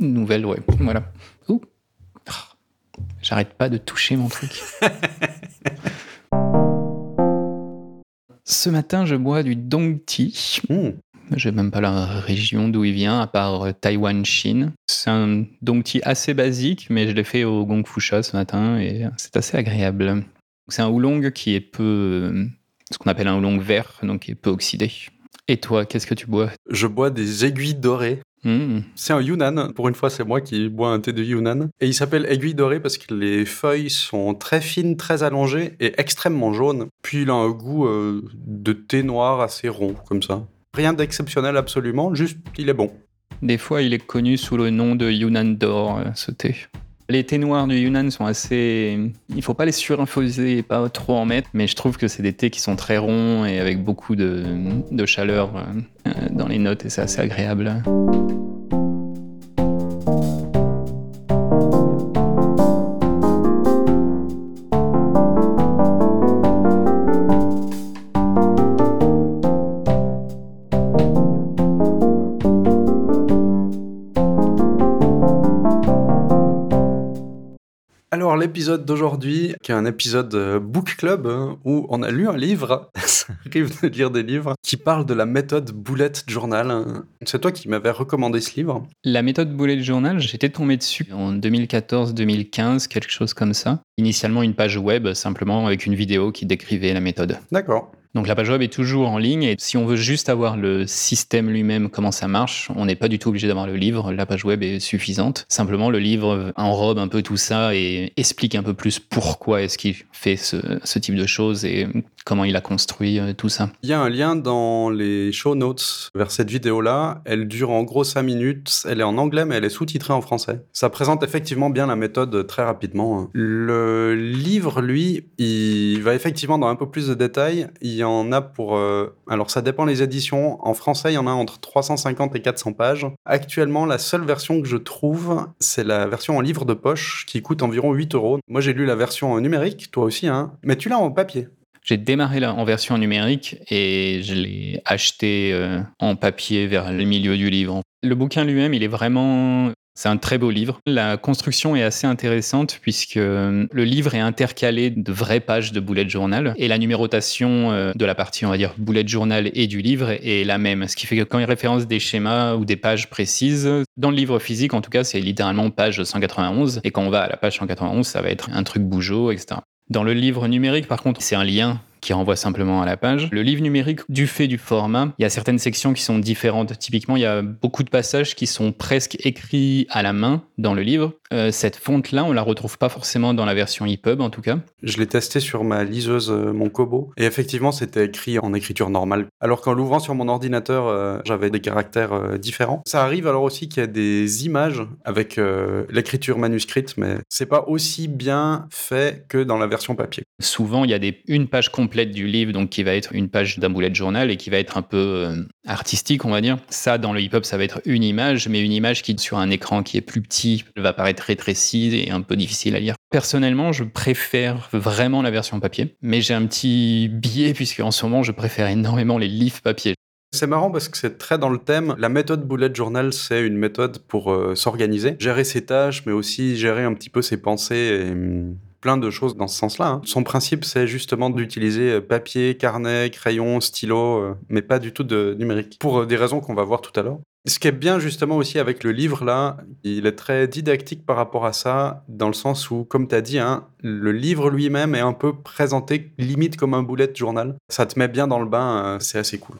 nouvelle, ouais. Voilà. Ouh. Ah. J'arrête pas de toucher mon truc. Ce matin, je bois du Dong Tea. Mmh. Je sais même pas la région d'où il vient, à part euh, Taïwan, Chine. C'est un Dong Tea assez basique, mais je l'ai fait au Gong Fu Sha ce matin et c'est assez agréable. C'est un oolong qui est peu, ce qu'on appelle un oolong vert, donc qui est peu oxydé. Et toi, qu'est-ce que tu bois? Je bois des aiguilles dorées. Mmh. C'est un Yunnan. Pour une fois, c'est moi qui bois un thé de Yunnan. Et il s'appelle aiguille dorée parce que les feuilles sont très fines, très allongées et extrêmement jaunes. Puis il a un goût euh, de thé noir assez rond, comme ça. Rien d'exceptionnel absolument, juste il est bon. Des fois, il est connu sous le nom de Yunnan d'or, euh, ce thé. Les thés noirs du Yunnan sont assez. Il faut pas les surinfuser et pas trop en mettre, mais je trouve que c'est des thés qui sont très ronds et avec beaucoup de, chaleur euh, dans les notes et c'est assez agréable. L'épisode d'aujourd'hui, qui est un épisode euh, book club, hein, où on a lu un livre, ça arrive de lire des livres, qui parle de la méthode bullet journal. hein. C'est toi qui m'avais recommandé ce livre. La méthode bullet journal, j'étais tombé dessus en 2014-2015, quelque chose comme ça. Initialement une page web, simplement avec une vidéo qui décrivait la méthode. D'accord. Donc la page web est toujours en ligne et si on veut juste avoir le système lui-même, comment ça marche, on n'est pas du tout obligé d'avoir le livre. La page web est suffisante. Simplement, le livre enrobe un peu tout ça et explique un peu plus pourquoi est-ce qu'il fait ce, type de choses et comment il a construit euh, tout ça. Il y a un lien dans les show notes vers cette vidéo-là. Elle dure en gros 5 minutes. Elle est en anglais, mais elle est sous-titrée en français. Ça présente effectivement bien la méthode très rapidement. hein. Le livre, lui, il va effectivement dans un peu plus de détails. Il y en a pour... euh, Alors, ça dépend les éditions. En français, il y en a entre 350 et 400 pages. Actuellement, la seule version que je trouve, c'est la version en livre de poche qui coûte environ 8 euros. Moi, j'ai lu la version numérique, toi aussi, hein. Mais tu l'as en papier. J'ai démarré là en version numérique et je l'ai acheté euh, en papier vers le milieu du livre. Le bouquin lui-même, il est vraiment... C'est un très beau livre. La construction est assez intéressante puisque euh, le livre est intercalé de vraies pages de bullet journal et la numérotation euh, de la partie, on va dire, bullet journal et du livre est la même. Ce qui fait que quand il référence des schémas ou des pages précises, dans le livre physique, en tout cas, c'est littéralement page 191 et quand on va à la page 191, ça va être un truc bougeot, etc. Dans le livre numérique, par contre, c'est un lien qui renvoie simplement à la page. Le livre numérique, du fait du format, il y a certaines sections qui sont différentes. Typiquement, il y a beaucoup de passages qui sont presque écrits à la main dans le livre. Euh, cette fonte-là, on la retrouve pas forcément dans la version EPUB, en tout cas. Je l'ai testé sur ma liseuse, euh, mon Kobo, et effectivement, c'était écrit en écriture normale. Alors qu'en l'ouvrant sur mon ordinateur, euh, j'avais des caractères euh, différents. Ça arrive alors aussi qu'il y a des images avec l'écriture manuscrite, mais c'est pas aussi bien fait que dans la version papier. Souvent, il y a des, une page complète du livre, donc qui va être une page d'un bullet journal et qui va être un peu euh, artistique, on va dire. Ça, dans le hip-hop, ça va être une image, mais une image qui, sur un écran qui est plus petit, va paraître rétrécie et un peu difficile à lire. Personnellement, je préfère vraiment la version papier, mais j'ai un petit biais puisque en ce moment, je préfère énormément les livres papier. C'est marrant parce que c'est très dans le thème. La méthode bullet journal, c'est une méthode pour euh, s'organiser, gérer ses tâches, mais aussi gérer un petit peu ses pensées et hum, plein de choses dans ce sens-là. hein. Son principe, c'est justement d'utiliser euh, papier, carnet, crayon, stylo, euh, mais pas du tout de numérique, pour euh, des raisons qu'on va voir tout à l'heure. Ce qui est bien justement aussi avec le livre là, il est très didactique par rapport à ça, dans le sens où, comme tu as dit, hein, le livre lui-même est un peu présenté limite comme un bullet journal. Ça te met bien dans le bain, c'est assez cool.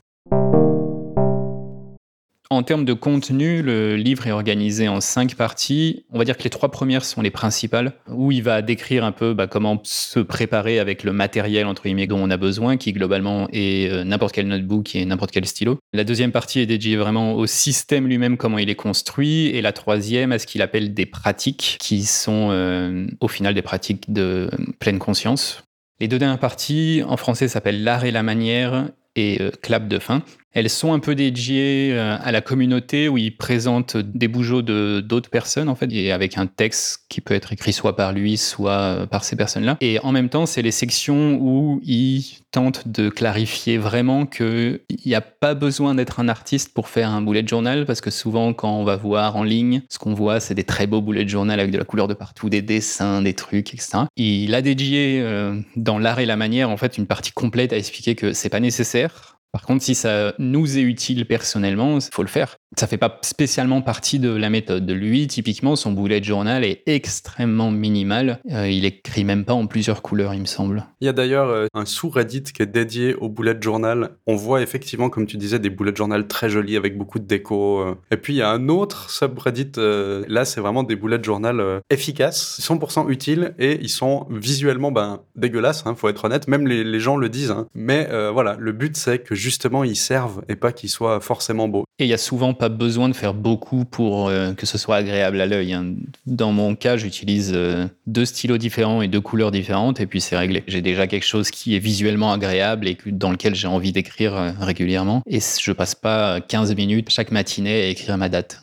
En termes de contenu, le livre est organisé en cinq parties. On va dire que les trois premières sont les principales, où il va décrire un peu bah, comment se préparer avec le matériel entre guillemets dont on a besoin, qui globalement est euh, n'importe quel notebook et n'importe quel stylo. La deuxième partie est dédiée vraiment au système lui-même, comment il est construit, et la troisième à ce qu'il appelle des pratiques, qui sont euh, au final des pratiques de pleine conscience. Les deux dernières parties, en français, s'appellent l'art et la manière et euh, clap de fin. Elles sont un peu dédiées euh, à la communauté où il présente des bougeots de d'autres personnes en fait, et avec un texte qui peut être écrit soit par lui, soit euh, par ces personnes-là. Et en même temps, c'est les sections où il tente de clarifier vraiment qu'il n'y a pas besoin d'être un artiste pour faire un bullet journal, parce que souvent quand on va voir en ligne, ce qu'on voit, c'est des très beaux bullet journal avec de la couleur de partout, des dessins, des trucs, etc. Il a dédié euh, dans l'art et la manière en fait une partie complète à expliquer que c'est pas nécessaire par contre, si ça nous est utile personnellement, il faut le faire. Ça fait pas spécialement partie de la méthode. Lui, typiquement, son bullet journal est extrêmement minimal. Euh, il écrit même pas en plusieurs couleurs, il me semble. Il y a d'ailleurs euh, un sous-Reddit qui est dédié au bullet journal. On voit effectivement, comme tu disais, des bullet journal très jolis avec beaucoup de déco. Euh. Et puis il y a un autre subreddit. là, c'est vraiment des bullet journal efficaces, 100% utiles et ils sont visuellement ben, dégueulasses. Hein, faut être honnête. Même les, gens le disent. Hein. Mais voilà, le but c'est que justement ils servent et pas qu'ils soient forcément beaux. Et il y a souvent pas besoin de faire beaucoup pour euh, que ce soit agréable à l'œil. Hein. Dans mon cas, j'utilise euh, deux stylos différents et deux couleurs différentes et puis c'est réglé. J'ai déjà quelque chose qui est visuellement agréable et dans lequel j'ai envie d'écrire euh, régulièrement et je passe pas 15 minutes chaque matinée à écrire ma date.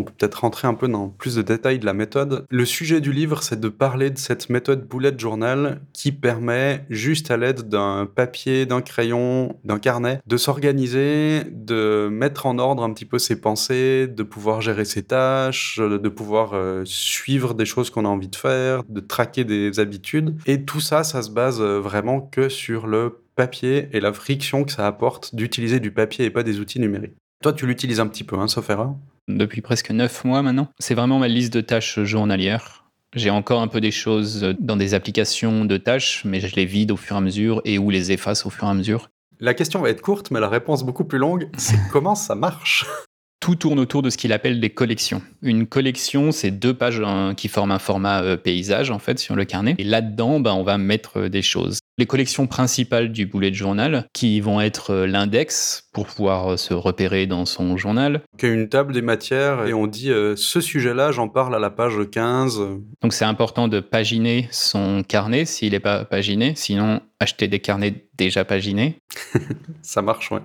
On peut peut-être rentrer un peu dans plus de détails de la méthode. Le sujet du livre, c'est de parler de cette méthode bullet journal qui permet, juste à l'aide d'un papier, d'un crayon, d'un carnet, de s'organiser, de mettre en ordre un petit peu ses pensées, de pouvoir gérer ses tâches, de pouvoir euh, suivre des choses qu'on a envie de faire, de traquer des habitudes. Et tout ça, ça se base euh, vraiment que sur le papier et la friction que ça apporte d'utiliser du papier et pas des outils numériques. Toi, tu l'utilises un petit peu, hein, sauf erreur? Depuis presque neuf mois maintenant. C'est vraiment ma liste de tâches journalières. J'ai encore un peu des choses dans des applications de tâches, mais je les vide au fur et à mesure et ou les efface au fur et à mesure. La question va être courte, mais la réponse beaucoup plus longue. C'est comment ça marche? Tout tourne autour de ce qu'il appelle des collections. Une collection, c'est deux pages hein, qui forment un format euh, paysage en fait sur le carnet. Et là-dedans, ben, on va mettre euh, des choses. Les collections principales du bullet journal, qui vont être euh, l'index pour pouvoir se repérer dans son journal. Une table des matières et on dit ce sujet-là, j'en parle à la page 15. Donc c'est important de paginer son carnet s'il n'est pas paginé, sinon acheter des carnets déjà paginés. Ça marche, ouais.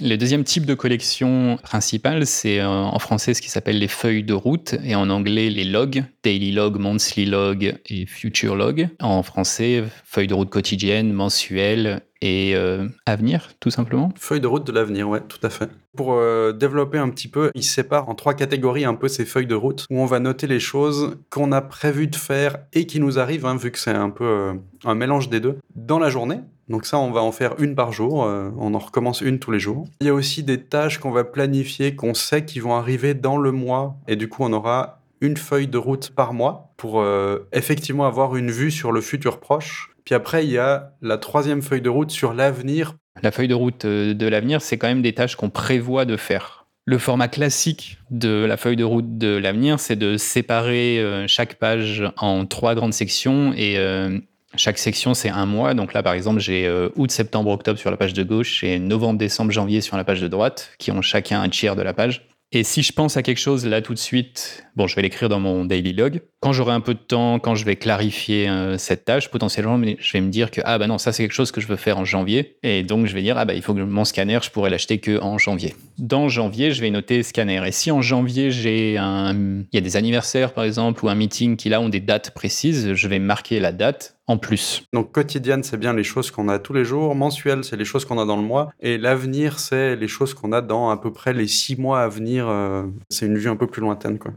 Le deuxième type de collection principale, c'est euh, en français ce qui s'appelle les feuilles de route et en anglais les logs, daily log, monthly log et future log. En français, feuilles de route quotidienne, mensuelle et euh, avenir, tout simplement. Feuille de route de l'avenir, ouais, tout à fait. Pour euh, développer un petit peu, il sépare en trois catégories un peu ces feuilles de route où on va noter les choses qu'on a prévu de faire et qui nous arrivent, hein, vu que c'est un peu un mélange des deux, dans la journée. Donc ça, on va en faire une par jour, euh, on en recommence une tous les jours. Il y a aussi des tâches qu'on va planifier, qu'on sait qui vont arriver dans le mois, et du coup on aura une feuille de route par mois pour euh, effectivement avoir une vue sur le futur proche. Puis après, il y a la troisième feuille de route sur l'avenir. La feuille de route euh, de l'avenir, c'est quand même des tâches qu'on prévoit de faire. Le format classique de la feuille de route de l'avenir, c'est de séparer chaque page en trois grandes sections et chaque section, c'est un mois. Donc là, par exemple, j'ai euh, août, septembre, octobre sur la page de gauche et novembre, décembre, janvier sur la page de droite, qui ont chacun un tiers de la page. Et si je pense à quelque chose là tout de suite, bon, je vais l'écrire dans mon daily log. Quand j'aurai un peu de temps, quand je vais clarifier euh, cette tâche, potentiellement, je vais me dire que ah bah non, ça c'est quelque chose que je veux faire en janvier, et donc je vais dire ah bah il faut que mon scanner, je pourrais l'acheter que en janvier. Dans janvier, je vais noter scanner. Et si en janvier j'ai un, il y a des anniversaires par exemple ou un meeting qui là ont des dates précises, je vais marquer la date en plus. Donc quotidienne, c'est bien les choses qu'on a tous les jours. Mensuel, c'est les choses qu'on a dans le mois. Et l'avenir, c'est les choses qu'on a dans à peu près les six mois à venir. Euh, c'est une vue un peu plus lointaine, quoi.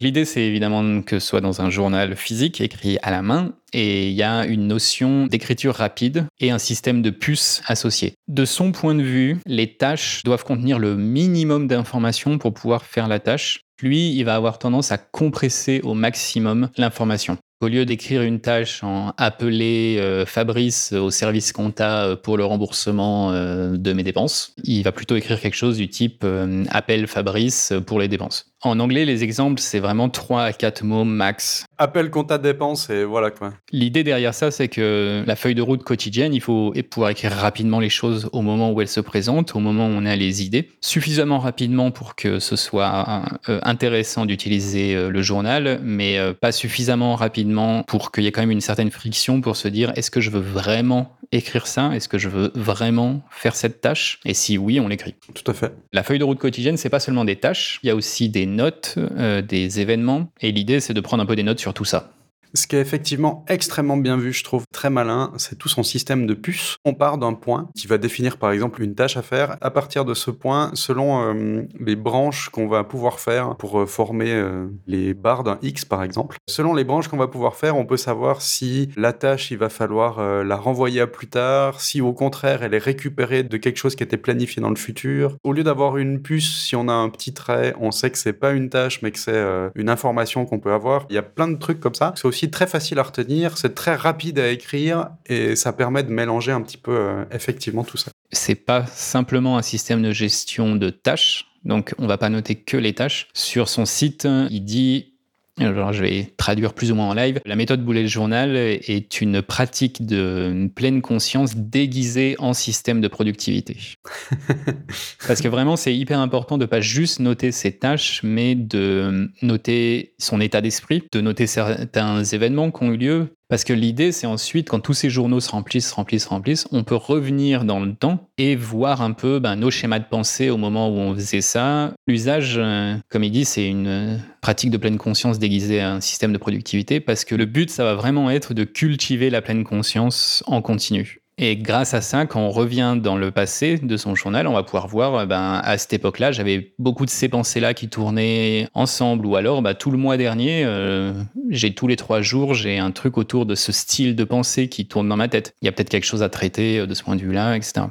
L'idée, c'est évidemment que ce soit dans un journal physique écrit à la main, et il y a une notion d'écriture rapide et un système de puces associé. De son point de vue, les tâches doivent contenir le minimum d'informations pour pouvoir faire la tâche. Lui, il va avoir tendance à compresser au maximum l'information. Au lieu d'écrire une tâche en appeler euh, Fabrice au service compta euh, pour le remboursement euh, de mes dépenses, il va plutôt écrire quelque chose du type appelle Fabrice pour les dépenses. En anglais, les exemples, c'est vraiment 3 à 4 mots max. Appel compta dépenses et voilà quoi. L'idée derrière ça, c'est que la feuille de route quotidienne, il faut pouvoir écrire rapidement les choses au moment où elles se présentent, au moment où on a les idées, suffisamment rapidement pour que ce soit euh, intéressant d'utiliser euh, le journal, mais euh, pas suffisamment rapidement pour qu'il y ait quand même une certaine friction pour se dire est-ce que je veux vraiment écrire ça? Est-ce que je veux vraiment faire cette tâche? Et si oui, on l'écrit. Tout à fait. La feuille de route quotidienne, c'est pas seulement des tâches, il y a aussi des notes, des événements, et l'idée c'est de prendre un peu des notes sur tout ça. Ce qui est effectivement extrêmement bien vu, je trouve très malin, c'est tout son système de puces. On part d'un point qui va définir par exemple une tâche à faire. À partir de ce point, selon euh, les branches qu'on va pouvoir faire pour euh, former euh, les barres d'un X par exemple, selon les branches qu'on va pouvoir faire, on peut savoir si la tâche, il va falloir la renvoyer à plus tard, si au contraire elle est récupérée de quelque chose qui était planifié dans le futur. Au lieu d'avoir une puce, si on a un petit trait, on sait que c'est pas une tâche mais que c'est une information qu'on peut avoir. Il y a plein de trucs comme ça. Aussi très facile à retenir, c'est très rapide à écrire et ça permet de mélanger un petit peu euh, effectivement tout ça. C'est pas simplement un système de gestion de tâches, donc on va pas noter que les tâches. Sur son site, il dit alors, je vais traduire plus ou moins en live. La méthode Bullet Journal est une pratique de pleine conscience déguisée en système de productivité. Parce que vraiment, c'est hyper important de pas juste noter ses tâches, mais de noter son état d'esprit, de noter certains événements qui ont eu lieu, parce que l'idée, c'est ensuite, quand tous ces journaux se remplissent, se remplissent, se remplissent, on peut revenir dans le temps et voir un peu ben, nos schémas de pensée au moment où on faisait ça. L'usage, euh, comme il dit, c'est une pratique de pleine conscience déguisée à un système de productivité, parce que le but, ça va vraiment être de cultiver la pleine conscience en continu. Et grâce à ça, quand on revient dans le passé de son journal, on va pouvoir voir, euh, ben, à cette époque-là, j'avais beaucoup de ces pensées-là qui tournaient ensemble, ou alors, bah, tout le mois dernier, euh, j'ai tous les trois jours, j'ai un truc autour de ce style de pensée qui tourne dans ma tête. Il y a peut-être quelque chose à traiter euh, de ce point de vue-là, etc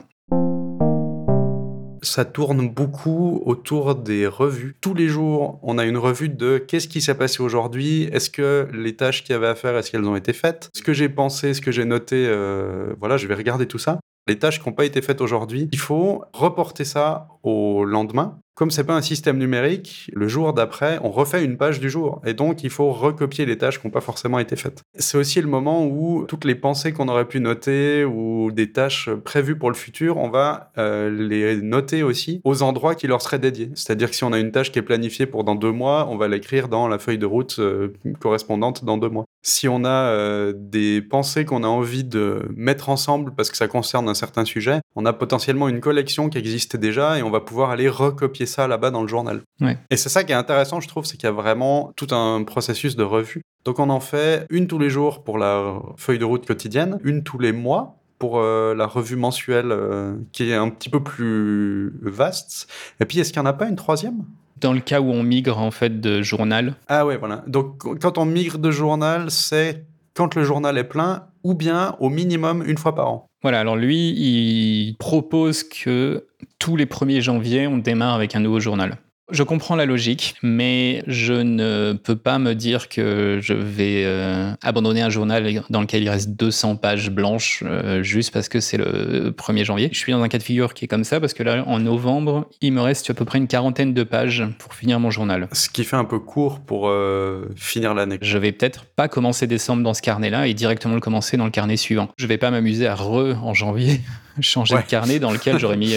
ça tourne beaucoup autour des revues. Tous les jours, on a une revue de qu'est-ce qui s'est passé aujourd'hui, est-ce que les tâches qu'il y avait à faire, est-ce qu'elles ont été faites, ce que j'ai pensé, ce que j'ai noté, euh, voilà, je vais regarder tout ça. Les tâches qui n'ont pas été faites aujourd'hui, il faut reporter ça au lendemain comme c'est pas un système numérique, le jour d'après, on refait une page du jour. Et donc, il faut recopier les tâches qui n'ont pas forcément été faites. C'est aussi le moment où toutes les pensées qu'on aurait pu noter ou des tâches prévues pour le futur, on va euh, les noter aussi aux endroits qui leur seraient dédiés. C'est-à-dire que si on a une tâche qui est planifiée pour dans deux mois, on va l'écrire dans la feuille de route euh, correspondante dans deux mois. Si on a euh, des pensées qu'on a envie de mettre ensemble parce que ça concerne un certain sujet, on a potentiellement une collection qui existait déjà et on va pouvoir aller recopier ça là-bas dans le journal. Et c'est ça qui est intéressant, je trouve, c'est qu'il y a vraiment tout un processus de revue. Donc on en fait une tous les jours pour la feuille de route quotidienne, une tous les mois pour euh, la revue mensuelle euh, qui est un petit peu plus vaste. Et puis est-ce qu'il n'y en a pas une troisième? Dans le cas où on migre en fait de journal. Ah ouais, voilà. Donc quand on migre de journal, c'est quand le journal est plein ou bien au minimum une fois par an. Voilà, alors lui, il propose que tous les 1er janvier, on démarre avec un nouveau journal. Je comprends la logique, mais je ne peux pas me dire que je vais euh, abandonner un journal dans lequel il reste 200 pages blanches euh, juste parce que c'est le 1er janvier. Je suis dans un cas de figure qui est comme ça parce que là, en novembre, il me reste à peu près une quarantaine de pages pour finir mon journal. Ce qui fait un peu court pour euh, finir l'année. Je vais peut-être pas commencer décembre dans ce carnet-là et directement le commencer dans le carnet suivant. Je vais pas m'amuser à re en janvier changer de carnet dans lequel j'aurais mis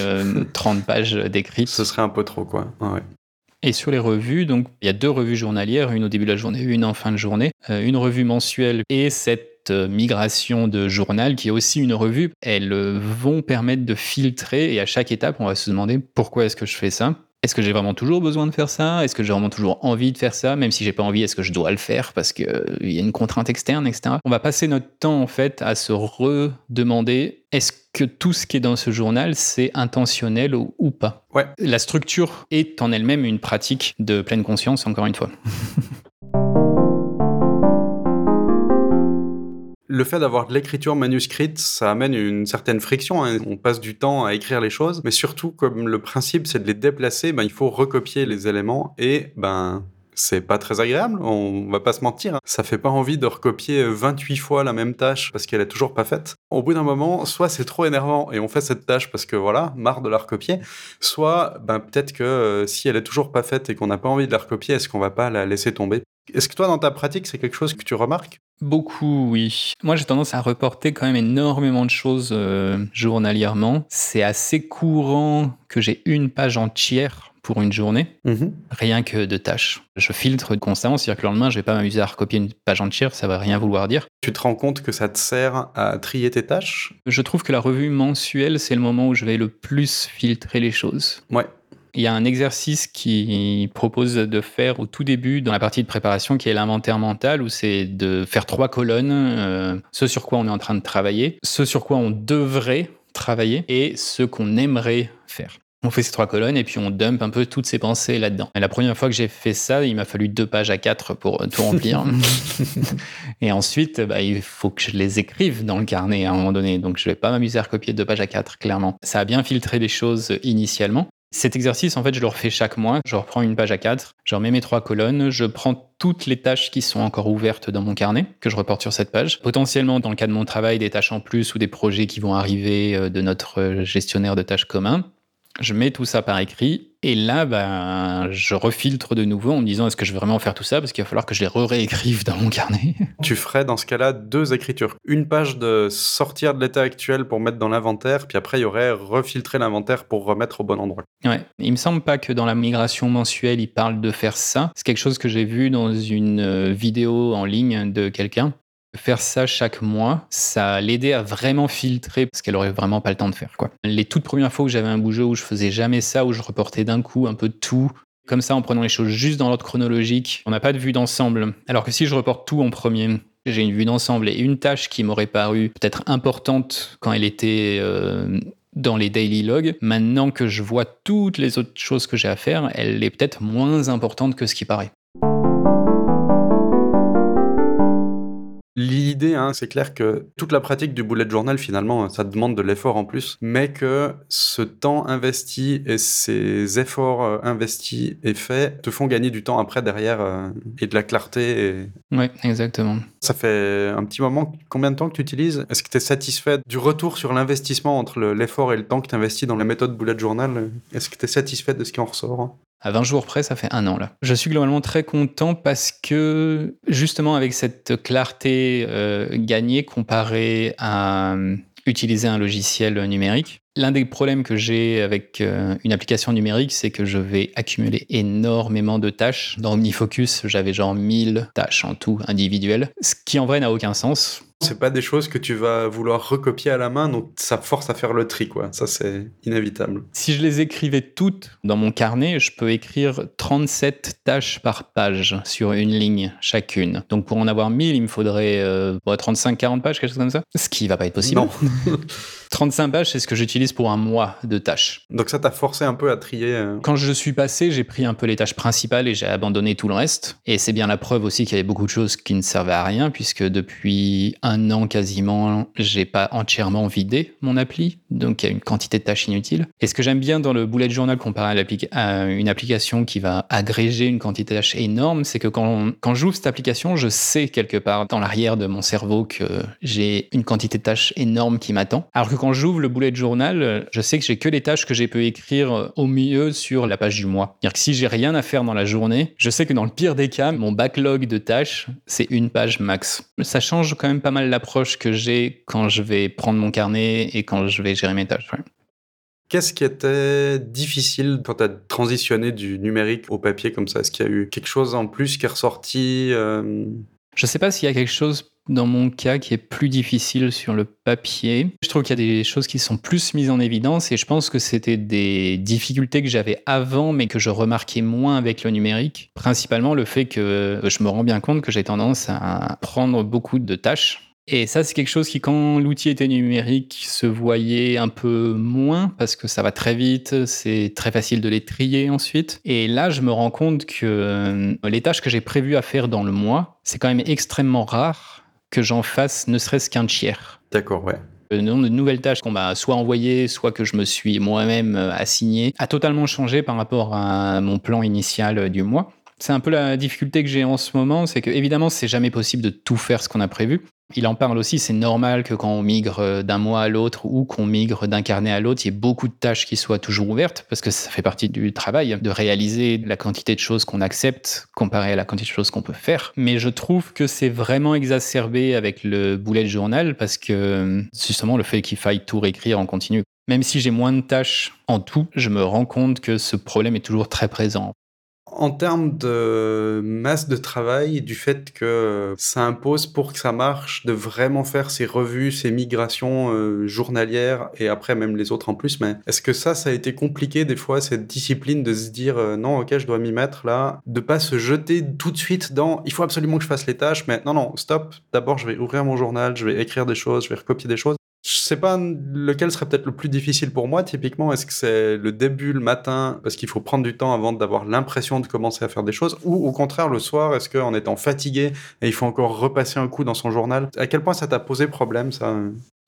30 pages d'écrits. Ce serait un peu trop, quoi. Ouais. Et sur les revues, donc il y a deux revues journalières, une au début de la journée, une en fin de journée, euh, une revue mensuelle et cette euh, migration de journal qui est aussi une revue, elles euh, vont permettre de filtrer et à chaque étape, on va se demander pourquoi est-ce que je fais ça est-ce que j'ai vraiment toujours besoin de faire ça? Est-ce que j'ai vraiment toujours envie de faire ça? Même si j'ai pas envie, est-ce que je dois le faire? Parce qu'il y a une contrainte externe, etc. On va passer notre temps en fait à se redemander est-ce que tout ce qui est dans ce journal c'est intentionnel ou, ou pas? Ouais. La structure est en elle-même une pratique de pleine conscience, encore une fois. le fait d'avoir de l'écriture manuscrite, ça amène une certaine friction. Hein. On passe du temps à écrire les choses, mais surtout, comme le principe, c'est de les déplacer, ben, il faut recopier les éléments et ben c'est pas très agréable, on va pas se mentir. Hein. Ça fait pas envie de recopier 28 fois la même tâche parce qu'elle est toujours pas faite. Au bout d'un moment, soit c'est trop énervant et on fait cette tâche parce que voilà, marre de la recopier, soit ben peut-être que euh, si elle est toujours pas faite et qu'on n'a pas envie de la recopier, est-ce qu'on va pas la laisser tomber? Est-ce que toi, dans ta pratique, c'est quelque chose que tu remarques? Beaucoup, oui. Moi, j'ai tendance à reporter quand même énormément de choses euh, journalièrement. C'est assez courant que j'ai une page entière pour une journée, Mhm. rien que de tâches. Je filtre constamment, c'est-à-dire que le lendemain, je vais pas m'amuser à recopier une page entière, ça va rien vouloir dire. Tu te rends compte que ça te sert à trier tes tâches? Je trouve que la revue mensuelle, c'est le moment où je vais le plus filtrer les choses. Ouais. Il y a un exercice qui propose de faire au tout début dans la partie de préparation qui est l'inventaire mental où c'est de faire trois colonnes, euh, ce sur quoi on est en train de travailler, ce sur quoi on devrait travailler et ce qu'on aimerait faire. On fait ces trois colonnes et puis on dump un peu toutes ces pensées là-dedans. Et la première fois que j'ai fait ça, il m'a fallu deux pages à quatre pour tout remplir. et ensuite, bah, il faut que je les écrive dans le carnet à un moment donné. Donc je vais pas m'amuser à recopier deux pages à quatre, clairement. Ça a bien filtré les choses initialement. Cet exercice, en fait, je le refais chaque mois. Je reprends une page à quatre, je remets mes trois colonnes, je prends toutes les tâches qui sont encore ouvertes dans mon carnet, que je reporte sur cette page. Potentiellement, dans le cas de mon travail, des tâches en plus ou des projets qui vont arriver euh, de notre euh, gestionnaire de tâches commun. Je mets tout ça par écrit et là, ben, je refiltre de nouveau en me disant est-ce que je vais vraiment faire tout ça? Parce qu'il va falloir que je les réécrive dans mon carnet. Tu ferais dans ce cas-là deux écritures. Une page de sortir de l'état actuel pour mettre dans l'inventaire, puis après il y aurait refiltrer l'inventaire pour remettre au bon endroit. Ouais, il me semble pas que dans la migration mensuelle, il parle de faire ça. C'est quelque chose que j'ai vu dans une euh, vidéo en ligne de quelqu'un. Faire ça chaque mois, ça l'aidait à vraiment filtrer parce qu'elle aurait vraiment pas le temps de faire quoi. Les toutes premières fois où j'avais un bougeux où je faisais jamais ça, où je reportais d'un coup un peu tout, comme ça en prenant les choses juste dans l'ordre chronologique, on n'a pas de vue d'ensemble. Alors que si je reporte tout en premier, j'ai une vue d'ensemble et une tâche qui m'aurait paru peut-être importante quand elle était euh, dans les daily logs, maintenant que je vois toutes les autres choses que j'ai à faire, elle est peut-être moins importante que ce qui paraît. L'idée, hein, c'est clair que toute la pratique du bullet journal, finalement, ça demande de l'effort en plus, mais que ce temps investi et ces efforts euh, investis et faits te font gagner du temps après derrière euh, et de la clarté. et- Ouais, exactement. Ça fait un petit moment, combien de temps que tu utilises? Est-ce que tu es satisfait du retour sur l'investissement entre le- l'effort et le temps que tu investis dans la méthode bullet journal? Est-ce que tu es satisfait de ce qui en ressort? À 20 jours près, ça fait un an là. Je suis globalement très content parce que justement avec cette clarté euh, gagnée comparée à euh, utiliser un logiciel numérique, l'un des problèmes que j'ai avec euh, une application numérique, c'est que je vais accumuler énormément de tâches. Dans OmniFocus, j'avais genre 1000 tâches en tout individuelles, ce qui en vrai n'a aucun sens. C'est pas des choses que tu vas vouloir recopier à la main, donc ça force à faire le tri, quoi. Ça, c'est inévitable. Si je les écrivais toutes dans mon carnet, je peux écrire 37 tâches par page sur une ligne chacune. Donc pour en avoir 1000, il me faudrait euh, bon, 35-40 pages, quelque chose comme ça. Ce qui va pas être possible. Non. 35 pages, c'est ce que j'utilise pour un mois de tâches. Donc ça t'a forcé un peu à trier. euh, Quand je suis passé, j'ai pris un peu les tâches principales et j'ai abandonné tout le reste. Et c'est bien la preuve aussi qu'il y avait beaucoup de choses qui ne servaient à rien, puisque depuis un an quasiment, j'ai pas entièrement vidé mon appli. Donc il y a une quantité de tâches inutiles. Et ce que j'aime bien dans le bullet journal comparé à, une application qui va agréger une quantité de tâches énorme, c'est que quand, quand j'ouvre cette application, je sais quelque part dans l'arrière de mon cerveau que j'ai une quantité de tâches énorme qui m'attend. Alors que quand j'ouvre le bullet journal, je sais que j'ai que les tâches que j'ai pu écrire au mieux sur la page du mois. C'est-à-dire que si j'ai rien à faire dans la journée, je sais que dans le pire des cas, mon backlog de tâches, c'est une page max. Ça change quand même pas mal l'approche que j'ai quand je vais prendre mon carnet et quand je vais gérer mes tâches. Qu'est-ce qui était difficile quand tu as transitionné du numérique au papier comme ça? Est-ce qu'il y a eu quelque chose en plus qui est ressorti euh, Je sais pas s'il y a quelque chose dans mon cas qui est plus difficile sur le papier. Je trouve qu'il y a des choses qui sont plus mises en évidence et je pense que c'était des difficultés que j'avais avant mais que je remarquais moins avec le numérique. Principalement le fait que je me rends bien compte que j'ai tendance à prendre beaucoup de tâches. Et ça, c'est quelque chose qui, quand l'outil était numérique, se voyait un peu moins parce que ça va très vite, c'est très facile de les trier ensuite. Et là, je me rends compte que euh, les tâches que j'ai prévues à faire dans le mois, c'est quand même extrêmement rare que j'en fasse ne serait-ce qu'un tiers. D'accord, ouais. Le nombre de nouvelles tâches qu'on m'a soit envoyées, soit que je me suis moi-même euh, assigné, a totalement changé par rapport à mon plan initial euh, du mois. C'est un peu la difficulté que j'ai en ce moment, c'est que évidemment, c'est jamais possible de tout faire ce qu'on a prévu. Il en parle aussi, c'est normal que quand on migre euh, d'un mois à l'autre ou qu'on migre d'un carnet à l'autre, il y ait beaucoup de tâches qui soient toujours ouvertes, parce que ça fait partie du travail, de réaliser la quantité de choses qu'on accepte comparé à la quantité de choses qu'on peut faire. Mais je trouve que c'est vraiment exacerbé avec le bullet journal, parce que justement le fait qu'il faille tout réécrire en continu. Même si j'ai moins de tâches en tout, je me rends compte que ce problème est toujours très présent en termes de masse de travail, du fait que ça impose pour que ça marche de vraiment faire ces revues, ces migrations euh, journalières et après même les autres en plus. Mais est-ce que ça, ça a été compliqué des fois cette discipline de se dire euh, non, ok, je dois m'y mettre là, de pas se jeter tout de suite dans il faut absolument que je fasse les tâches, mais non, non, stop. D'abord, je vais ouvrir mon journal, je vais écrire des choses, je vais recopier des choses. Je sais pas lequel serait peut-être le plus difficile pour moi, typiquement. Est-ce que c'est le début, le matin, parce qu'il faut prendre du temps avant d'avoir l'impression de commencer à faire des choses, ou au contraire le soir, est-ce qu'en étant fatigué, et il faut encore repasser un coup dans son journal? À quel point ça t'a posé problème, ça?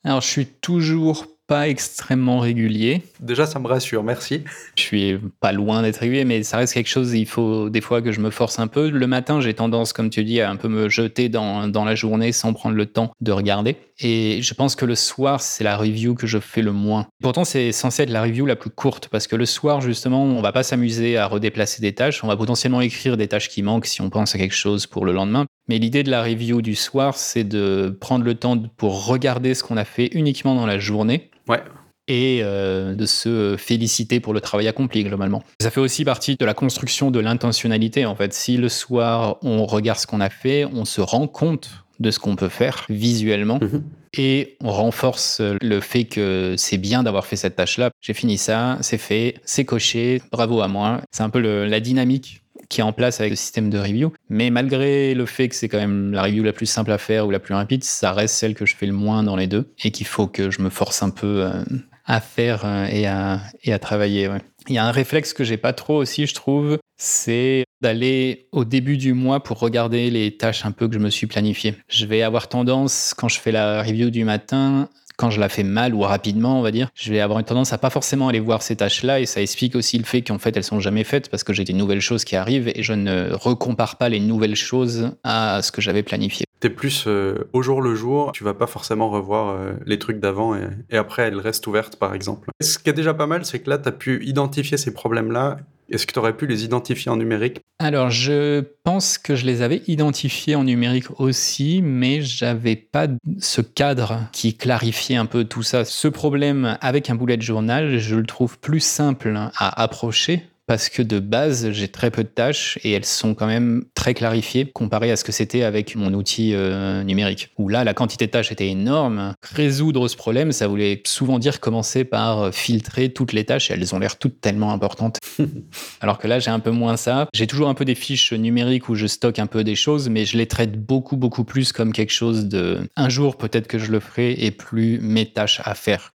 Alors, je suis toujours pas extrêmement régulier. Déjà, ça me rassure, merci. Je suis pas loin d'être régulier, mais ça reste quelque chose, il faut des fois que je me force un peu. Le matin, j'ai tendance, comme tu dis, à un peu me jeter dans, dans la journée sans prendre le temps de regarder. Et je pense que le soir, c'est la review que je fais le moins. Pourtant, c'est censé être la review la plus courte, parce que le soir, justement, on va pas s'amuser à redéplacer des tâches, on va potentiellement écrire des tâches qui manquent si on pense à quelque chose pour le lendemain. Mais l'idée de la review du soir, c'est de prendre le temps pour regarder ce qu'on a fait uniquement dans la journée Ouais et euh, de se féliciter pour le travail accompli globalement. Ça fait aussi partie de la construction de l'intentionnalité en fait. Si le soir on regarde ce qu'on a fait, on se rend compte de ce qu'on peut faire visuellement mhm. et on renforce le fait que c'est bien d'avoir fait cette tâche-là. J'ai fini ça, c'est fait, c'est coché, bravo à moi. C'est un peu la dynamique qui est en place avec le système de review. Mais malgré le fait que c'est quand même la review la plus simple à faire ou la plus rapide, ça reste celle que je fais le moins dans les deux et qu'il faut que je me force un peu euh, à faire euh, et à, et à travailler. Il y a un réflexe que j'ai pas trop aussi, je trouve, c'est d'aller au début du mois pour regarder les tâches un peu que je me suis planifiées. Je vais avoir tendance, quand je fais la review du matin, quand je la fais mal ou rapidement, on va dire, je vais avoir une tendance à pas forcément aller voir ces tâches-là et ça explique aussi le fait qu'en fait elles sont jamais faites parce que j'ai des nouvelles choses qui arrivent et je ne recompare pas les nouvelles choses à ce que j'avais planifié. T'es plus euh, au jour le jour, tu vas pas forcément revoir euh, les trucs d'avant et, et, après elles restent ouvertes par exemple. Ce qui est déjà pas mal, c'est que là tu as pu identifier ces problèmes-là est-ce que tu aurais pu les identifier en numérique? Alors, je pense que je les avais identifiés en numérique aussi, mais j'avais pas ce cadre qui clarifiait un peu tout ça. Ce problème avec un bullet journal, je le trouve plus simple à approcher parce que de base, j'ai très peu de tâches et elles sont quand même très clarifiées comparé à ce que c'était avec mon outil euh, numérique. Où là, la quantité de tâches était énorme. Résoudre ce problème, ça voulait souvent dire commencer par filtrer toutes les tâches et elles ont l'air toutes tellement importantes. Alors que là, j'ai un peu moins ça. J'ai toujours un peu des fiches numériques où je stocke un peu des choses, mais je les traite beaucoup, beaucoup plus comme quelque chose de un jour peut-être que je le ferai et plus mes tâches à faire.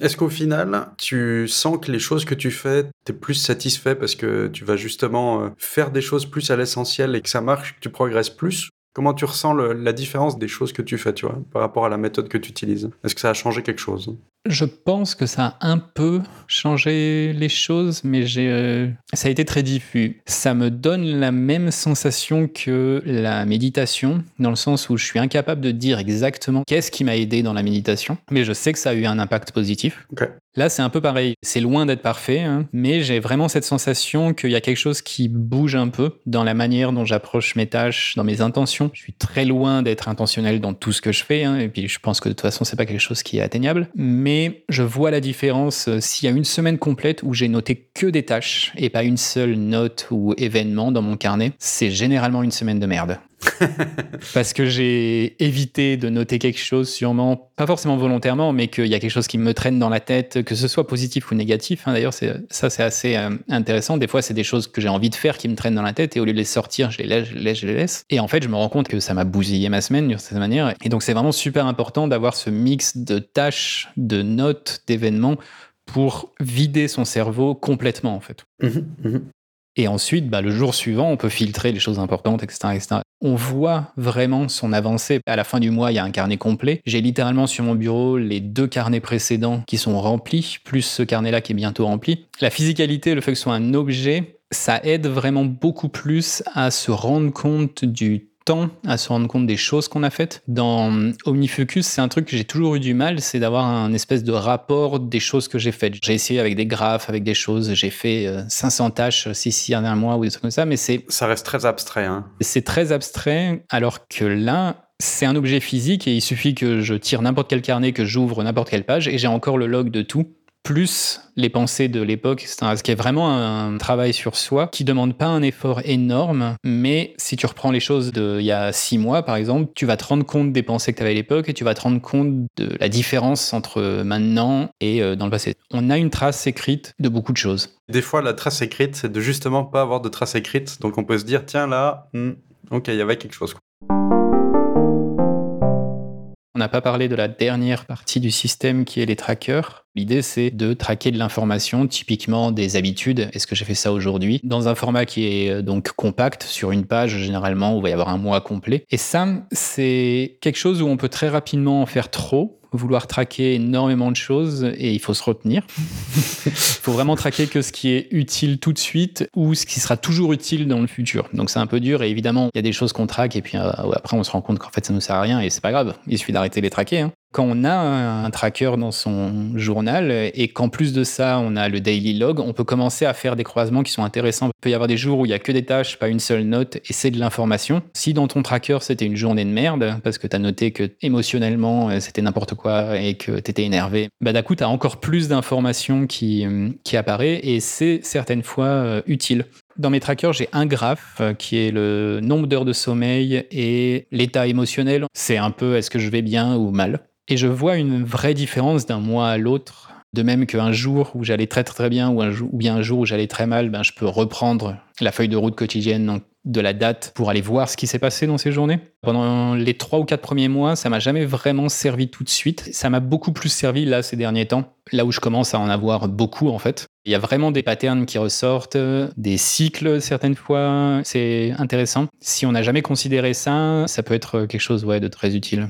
Est-ce qu'au final, tu sens que les choses que tu fais, tu es plus satisfait parce que tu vas justement euh, faire des choses plus à l'essentiel et que ça marche, que tu progresses plus? Comment tu ressens la différence des choses que tu fais, tu vois, par rapport à la méthode que tu utilises? Est-ce que ça a changé quelque chose? Je pense que ça a un peu changé les choses, mais j'ai, euh, ça a été très diffus. Ça me donne la même sensation que la méditation, dans le sens où je suis incapable de dire exactement qu'est-ce qui m'a aidé dans la méditation, mais je sais que ça a eu un impact positif. Là, c'est un peu pareil. C'est loin d'être parfait, hein, mais j'ai vraiment cette sensation qu'il y a quelque chose qui bouge un peu dans la manière dont j'approche mes tâches, dans mes intentions. Je suis très loin d'être intentionnel dans tout ce que je fais, hein, et puis je pense que de toute façon, c'est pas quelque chose qui est atteignable. Mais je vois la différence euh, s'il y a une semaine complète où j'ai noté que des tâches et pas une seule note ou événement dans mon carnet. C'est généralement une semaine de merde. Parce que j'ai évité de noter quelque chose, sûrement, pas forcément volontairement, mais qu'il y a quelque chose qui me traîne dans la tête, que ce soit positif ou négatif. Hein. D'ailleurs, ça, c'est assez euh, intéressant. Des fois, c'est des choses que j'ai envie de faire qui me traînent dans la tête, et au lieu de les sortir, je les laisse, je les laisse, je les laisse. Et en fait, je me rends compte que ça m'a bousillé ma semaine d'une certaine manière. Et donc, c'est vraiment super important d'avoir ce mix de tâches, de notes, d'événements pour vider son cerveau complètement, en fait. Mmh mmh et ensuite, bah, le jour suivant, on peut filtrer les choses importantes, etc., etc on voit vraiment son avancée. À la fin du mois, il y a un carnet complet. J'ai littéralement sur mon bureau les deux carnets précédents qui sont remplis, plus ce carnet-là qui est bientôt rempli. La physicalité, le fait que ce soit un objet, ça aide vraiment beaucoup plus à se rendre compte du temps à se rendre compte des choses qu'on a faites. Dans Omnifocus, c'est un truc que j'ai toujours eu du mal, c'est d'avoir un espèce de rapport des choses que j'ai faites. J'ai essayé avec des graphes, avec des choses, j'ai fait 500 euh, tâches si si un mois ou des trucs comme ça, mais c'est... Ça reste très abstrait. Hein. C'est très abstrait, alors que là, c'est un objet physique et il suffit que je tire n'importe quel carnet, que j'ouvre n'importe quelle page et j'ai encore le log de tout plus les pensées de l'époque, ce qui est vraiment un travail sur soi qui demande pas un effort énorme, mais si tu reprends les choses d'il y a six mois par exemple, tu vas te rendre compte des pensées que tu avais à l'époque et tu vas te rendre compte de la différence entre maintenant et euh, dans le passé. On a une trace écrite de beaucoup de choses. Des fois, la trace écrite, c'est de justement pas avoir de trace écrite, donc on peut se dire tiens là, hmm, ok, il y avait quelque chose. On n'a pas parlé de la dernière partie du système qui est les trackers. L'idée, c'est de traquer de l'information, typiquement des habitudes. Est-ce que j'ai fait ça aujourd'hui? Dans un format qui est euh, donc compact, sur une page généralement, où il va y avoir un mois complet. Et ça, c'est quelque chose où on peut très rapidement en faire trop vouloir traquer énormément de choses et il faut se retenir. il faut vraiment traquer que ce qui est utile tout de suite ou ce qui sera toujours utile dans le futur. Donc c'est un peu dur et évidemment, il y a des choses qu'on traque et puis euh, après on se rend compte qu'en fait ça ne nous sert à rien et c'est pas grave. Il suffit d'arrêter de les traquer. Hein quand on a un tracker dans son journal et qu'en plus de ça, on a le daily log, on peut commencer à faire des croisements qui sont intéressants. Il peut y avoir des jours où il n'y a que des tâches, pas une seule note, et c'est de l'information. Si dans ton tracker, c'était une journée de merde, parce que tu as noté que émotionnellement, euh, c'était n'importe quoi et que tu étais énervé, bah d'un coup, tu as encore plus d'informations qui, euh, qui apparaît et c'est certaines fois euh, utile. Dans mes trackers, j'ai un graphe qui est le nombre d'heures de sommeil et l'état émotionnel. C'est un peu est-ce que je vais bien ou mal? Et je vois une vraie différence d'un mois à l'autre. De même qu'un jour où j'allais très très bien ou, un jour, ou bien un jour où j'allais très mal, ben, je peux reprendre la feuille de route quotidienne de la date pour aller voir ce qui s'est passé dans ces journées. Pendant les trois ou quatre premiers mois, ça m'a jamais vraiment servi tout de suite. Ça m'a beaucoup plus servi là ces derniers temps, là où je commence à en avoir beaucoup en fait. Il y a vraiment des patterns qui ressortent, des cycles certaines fois. C'est intéressant. Si on n'a jamais considéré ça, ça peut être quelque chose ouais, de très utile.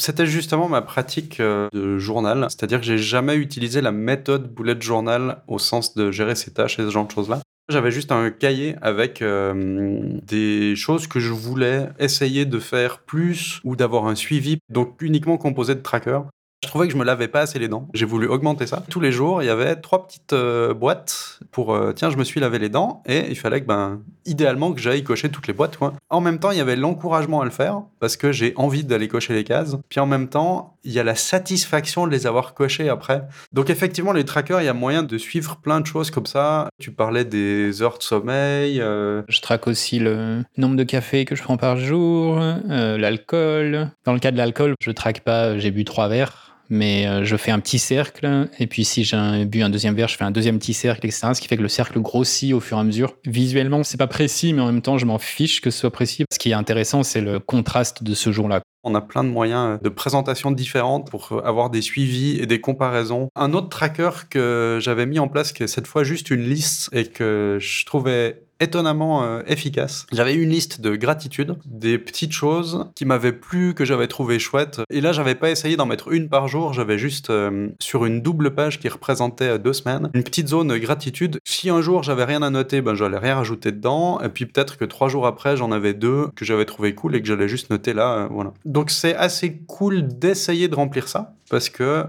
C'était justement ma pratique euh, de journal, c'est-à-dire que j'ai jamais utilisé la méthode bullet journal au sens de gérer ses tâches et ce genre de choses-là. J'avais juste un cahier avec euh, des choses que je voulais essayer de faire plus ou d'avoir un suivi, donc uniquement composé de trackers. Je trouvais que je me lavais pas assez les dents. J'ai voulu augmenter ça. Tous les jours, il y avait trois petites euh, boîtes pour euh, tiens, je me suis lavé les dents et il fallait que ben idéalement que j'aille cocher toutes les boîtes. En même temps, il y avait l'encouragement à le faire parce que j'ai envie d'aller cocher les cases. Puis en même temps, il y a la satisfaction de les avoir cochées après. Donc effectivement, les trackers, il y a moyen de suivre plein de choses comme ça. Tu parlais des heures de sommeil. Euh. Je traque aussi le nombre de cafés que je prends par jour, l'alcool. Dans le cas de l'alcool, je traque pas, j'ai bu trois verres mais euh, je fais un petit cercle, et puis si j'ai bu un deuxième verre, je fais un deuxième petit cercle, etc. Ce qui fait que le cercle grossit au fur et à mesure. Visuellement, c'est pas précis, mais en même temps, je m'en fiche que ce soit précis. Ce qui est intéressant, c'est le contraste de ce jour-là. On a plein de moyens de présentation différentes pour avoir des suivis et des comparaisons. Un autre tracker que j'avais mis en place, qui est cette fois juste une liste et que je trouvais étonnamment euh, efficace. J'avais une liste de gratitude, des petites choses qui m'avaient plu, que j'avais trouvé chouettes. Et là, j'avais pas essayé d'en mettre une par jour, j'avais juste euh, sur une double page qui représentait euh, deux semaines, une petite zone gratitude. Si un jour j'avais rien à noter, ben j'allais rien rajouter dedans. Et puis peut-être que trois jours après, j'en avais deux que j'avais trouvé cool et que j'allais juste noter là. voilà. Donc c'est assez cool d'essayer de remplir ça parce que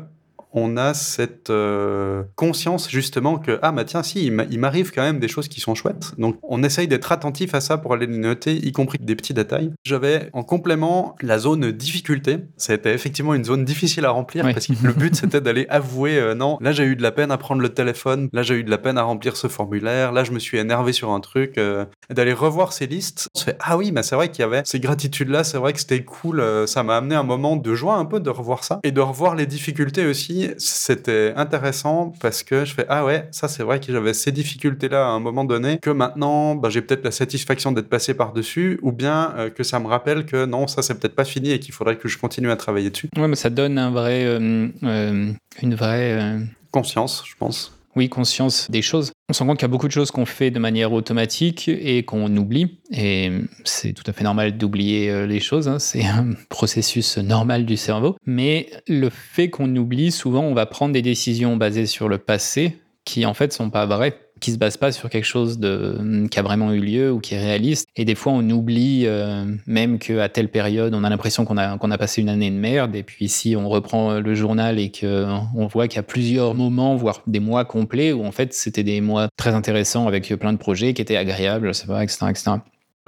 on a cette euh, conscience justement que ah bah tiens si il m'arrive quand même des choses qui sont chouettes. Donc on essaye d'être attentif à ça pour aller les noter y compris des petits détails. J'avais en complément la zone difficulté. C'était effectivement une zone difficile à remplir parce que le but c'était d'aller avouer euh, non là j'ai eu de la peine à prendre le téléphone. Là j'ai eu de la peine à remplir ce formulaire. Là je me suis énervé sur un truc euh, d'aller revoir ces listes. On se fait ah oui mais c'est vrai qu'il y avait ces gratitudes là c'est vrai que c'était cool ça m'a amené un moment de joie un peu de revoir ça et de revoir les difficultés aussi c'était intéressant parce que je fais ah ouais, ça c'est vrai que j'avais ces difficultés-là à un moment donné, que maintenant bah, j'ai peut-être la satisfaction d'être passé par-dessus, ou bien euh, que ça me rappelle que non, ça c'est peut-être pas fini et qu'il faudrait que je continue à travailler dessus. Ouais, mais ça donne un vrai, euh, euh, une vraie conscience, je pense oui, conscience des choses. On se rend compte qu'il y a beaucoup de choses qu'on fait de manière automatique et qu'on oublie. Et c'est tout à fait normal d'oublier euh, les choses. Hein. C'est un processus normal du cerveau. Mais le fait qu'on oublie, souvent, on va prendre des décisions basées sur le passé qui, en fait, sont pas vraies qui se base pas sur quelque chose de, qui a vraiment eu lieu ou qui est réaliste. Et des fois, on oublie euh, même qu'à telle période, on a l'impression qu'on a, a passé une année de merde. Et puis si on reprend le journal et qu'on voit qu'il y a plusieurs moments, voire des mois complets, où en fait, c'était des mois très intéressants avec plein de projets qui étaient agréables, je pas, etc. etc.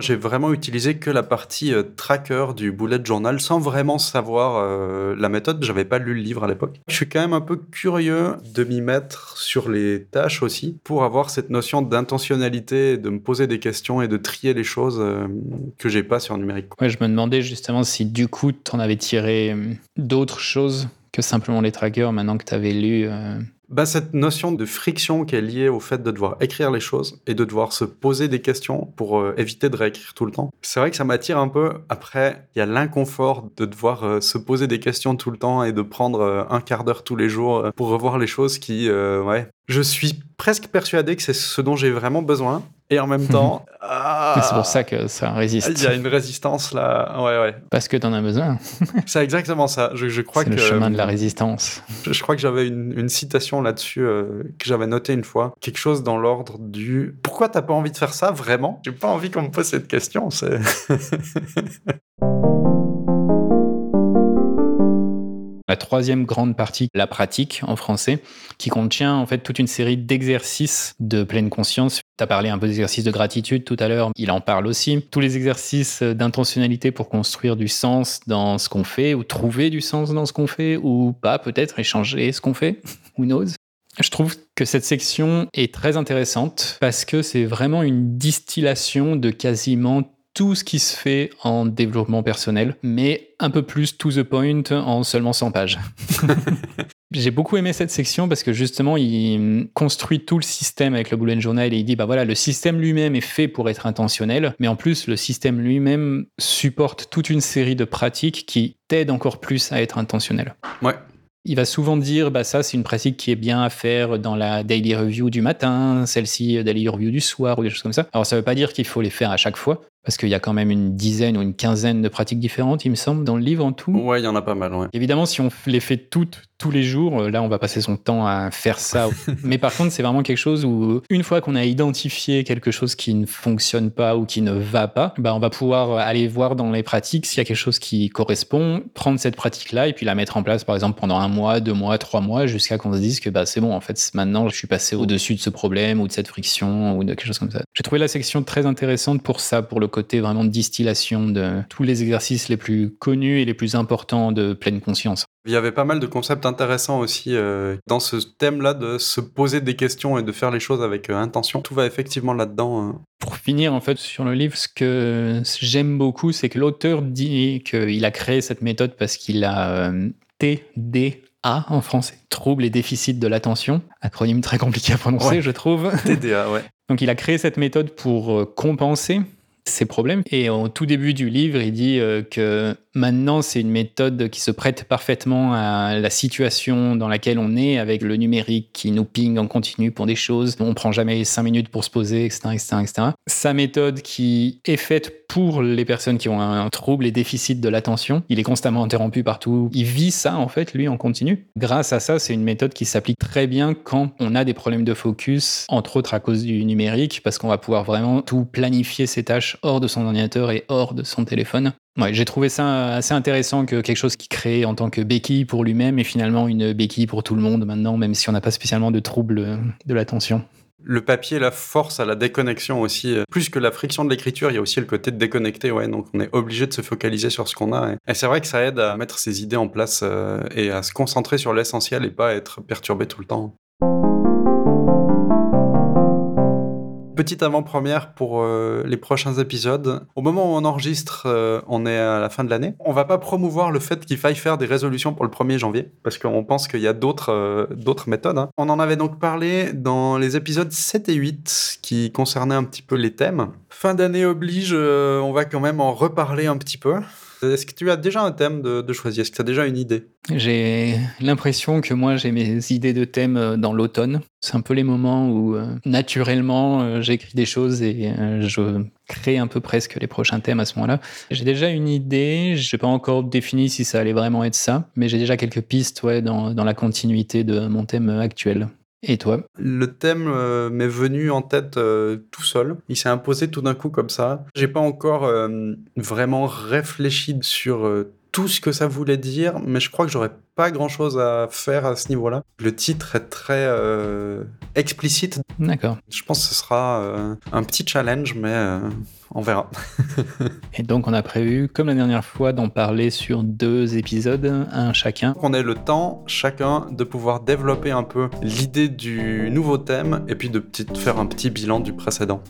J'ai vraiment utilisé que la partie euh, tracker du bullet journal sans vraiment savoir euh, la méthode. J'avais pas lu le livre à l'époque. Je suis quand même un peu curieux de m'y mettre sur les tâches aussi pour avoir cette notion d'intentionnalité, de me poser des questions et de trier les choses euh, que j'ai pas sur numérique. Ouais, je me demandais justement si du coup tu en avais tiré d'autres choses que simplement les trackers maintenant que tu avais lu bah, cette notion de friction qui est liée au fait de devoir écrire les choses et de devoir se poser des questions pour euh, éviter de réécrire tout le temps. C'est vrai que ça m'attire un peu. Après, il y a l'inconfort de devoir euh, se poser des questions tout le temps et de prendre euh, un quart d'heure tous les jours pour revoir les choses qui, ouais. Je suis presque persuadé que c'est ce dont j'ai vraiment besoin. Et en même temps. ah, c'est pour ça que ça résiste. Il y a une résistance là. Ouais, ouais. Parce que tu en as besoin. c'est exactement ça. Je, je crois que. le chemin de la résistance. Je, je crois que j'avais une, une, citation là-dessus euh, que j'avais notée une fois. Quelque chose dans l'ordre du. Pourquoi t'as pas envie de faire ça vraiment? J'ai pas envie qu'on me pose cette question. C'est. La troisième grande partie, la pratique en français, qui contient en fait toute une série d'exercices de pleine conscience. Tu as parlé un peu d'exercices de gratitude tout à l'heure, il en parle aussi. Tous les exercices d'intentionnalité pour construire du sens dans ce qu'on fait, ou trouver du sens dans ce qu'on fait, ou pas peut-être échanger ce qu'on fait, who knows. Je trouve que cette section est très intéressante parce que c'est vraiment une distillation de quasiment tout ce qui se fait en développement personnel, mais un peu plus to the point en seulement 100 pages. J'ai beaucoup aimé cette section parce que justement, il construit tout le système avec le bullet journal et il dit bah voilà, le système lui-même est fait pour être intentionnel, mais en plus, le système lui-même supporte toute une série de pratiques qui t'aident encore plus à être intentionnel. Ouais. Il va souvent dire bah ça c'est une pratique qui est bien à faire dans la daily review du matin, celle-ci daily review du soir ou des choses comme ça. Alors ça veut pas dire qu'il faut les faire à chaque fois, parce qu'il y a quand même une dizaine ou une quinzaine de pratiques différentes, il me semble, dans le livre en tout. Ouais, il y en a pas mal, ouais. Évidemment, si on les fait toutes tous les jours, euh, là, on va passer son temps à faire ça. Mais par contre, c'est vraiment quelque chose où, une fois qu'on a identifié quelque chose qui ne fonctionne pas ou qui ne va pas, bah, on va pouvoir aller voir dans les pratiques s'il y a quelque chose qui correspond, prendre cette pratique-là et puis la mettre en place, par exemple, pendant un mois, deux mois, trois mois, jusqu'à qu'on se dise que bah, c'est bon, en fait, maintenant, je suis passé au-dessus de ce problème ou de cette friction ou de quelque chose comme ça. J'ai trouvé la section très intéressante pour ça, pour le côté vraiment de distillation de tous les exercices les plus connus et les plus importants de pleine conscience. Il y avait pas mal de concepts intéressants aussi euh, dans ce thème-là de se poser des questions et de faire les choses avec euh, intention. Tout va effectivement là-dedans. Hein. Pour finir, en fait, sur le livre, ce que j'aime beaucoup, c'est que l'auteur dit qu'il a créé cette méthode parce qu'il a euh, TDA en français, trouble et déficit de l'attention, acronyme très compliqué à prononcer, je trouve. TDA, ouais. Donc il a créé cette méthode pour compenser ces problèmes. Et au tout début du livre, il dit que Maintenant, c'est une méthode qui se prête parfaitement à la situation dans laquelle on est, avec le numérique qui nous ping en continu pour des choses. On prend jamais cinq minutes pour se poser, etc., etc., etc. Sa méthode qui est faite pour les personnes qui ont un trouble et déficit de l'attention. Il est constamment interrompu partout. Il vit ça, en fait, lui, en continu. Grâce à ça, c'est une méthode qui s'applique très bien quand on a des problèmes de focus, entre autres à cause du numérique, parce qu'on va pouvoir vraiment tout planifier ses tâches hors de son ordinateur et hors de son téléphone. Ouais, j'ai trouvé ça assez intéressant que quelque chose qui crée en tant que béquille pour lui-même est finalement une béquille pour tout le monde maintenant, même si on n'a pas spécialement de troubles de l'attention. Le papier, la force à la déconnexion aussi. Plus que la friction de l'écriture, il y a aussi le côté de déconnecter, ouais. Donc on est obligé de se focaliser sur ce qu'on a. Et c'est vrai que ça aide à mettre ses idées en place euh, et à se concentrer sur l'essentiel et pas être perturbé tout le temps. Petite avant-première pour euh, les prochains épisodes. Au moment où on enregistre, euh, on est à la fin de l'année. On va pas promouvoir le fait qu'il faille faire des résolutions pour le 1er janvier, parce qu'on pense qu'il y a d'autres euh, méthodes. Hein. On en avait donc parlé dans les épisodes 7 et 8 qui concernaient un petit peu les thèmes. Fin d'année oblige, on va quand même en reparler un petit peu. Est-ce que tu as déjà un thème de, choisir? Est-ce que tu as déjà une idée? J'ai l'impression que moi, j'ai mes idées de thèmes euh, dans l'automne. C'est un peu les moments où, euh, naturellement, euh, j'écris des choses et je crée un peu presque les prochains thèmes à ce moment-là. J'ai déjà une idée, je n'ai pas encore défini si ça allait vraiment être ça, mais j'ai déjà quelques pistes ouais, dans, dans la continuité de mon thème actuel. Et toi Le thème euh, m'est venu en tête euh, tout seul. Il s'est imposé tout d'un coup comme ça. J'ai pas encore euh, vraiment réfléchi sur tout ce que ça voulait dire, mais je crois que j'aurais pas grand chose à faire à ce niveau-là. Le titre est très explicite. D'accord. Je pense que ce sera un petit challenge, mais on verra. Et donc, on a prévu, comme la dernière fois, d'en parler sur deux épisodes, un chacun. On ait le temps, chacun, de pouvoir développer un peu l'idée du nouveau thème et puis de faire un petit bilan du précédent.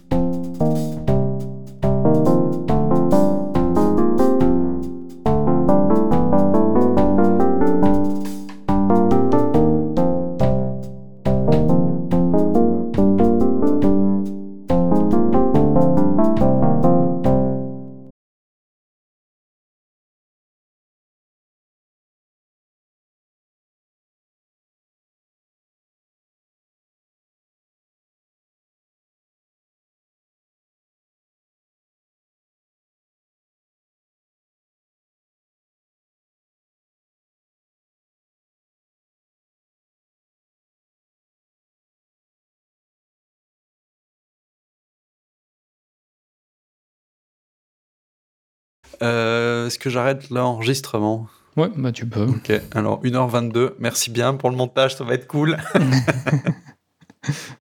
Euh, est-ce que j'arrête l'enregistrement? Ouais, bah tu peux. Ok, alors 1h22, merci bien pour le montage, ça va être cool.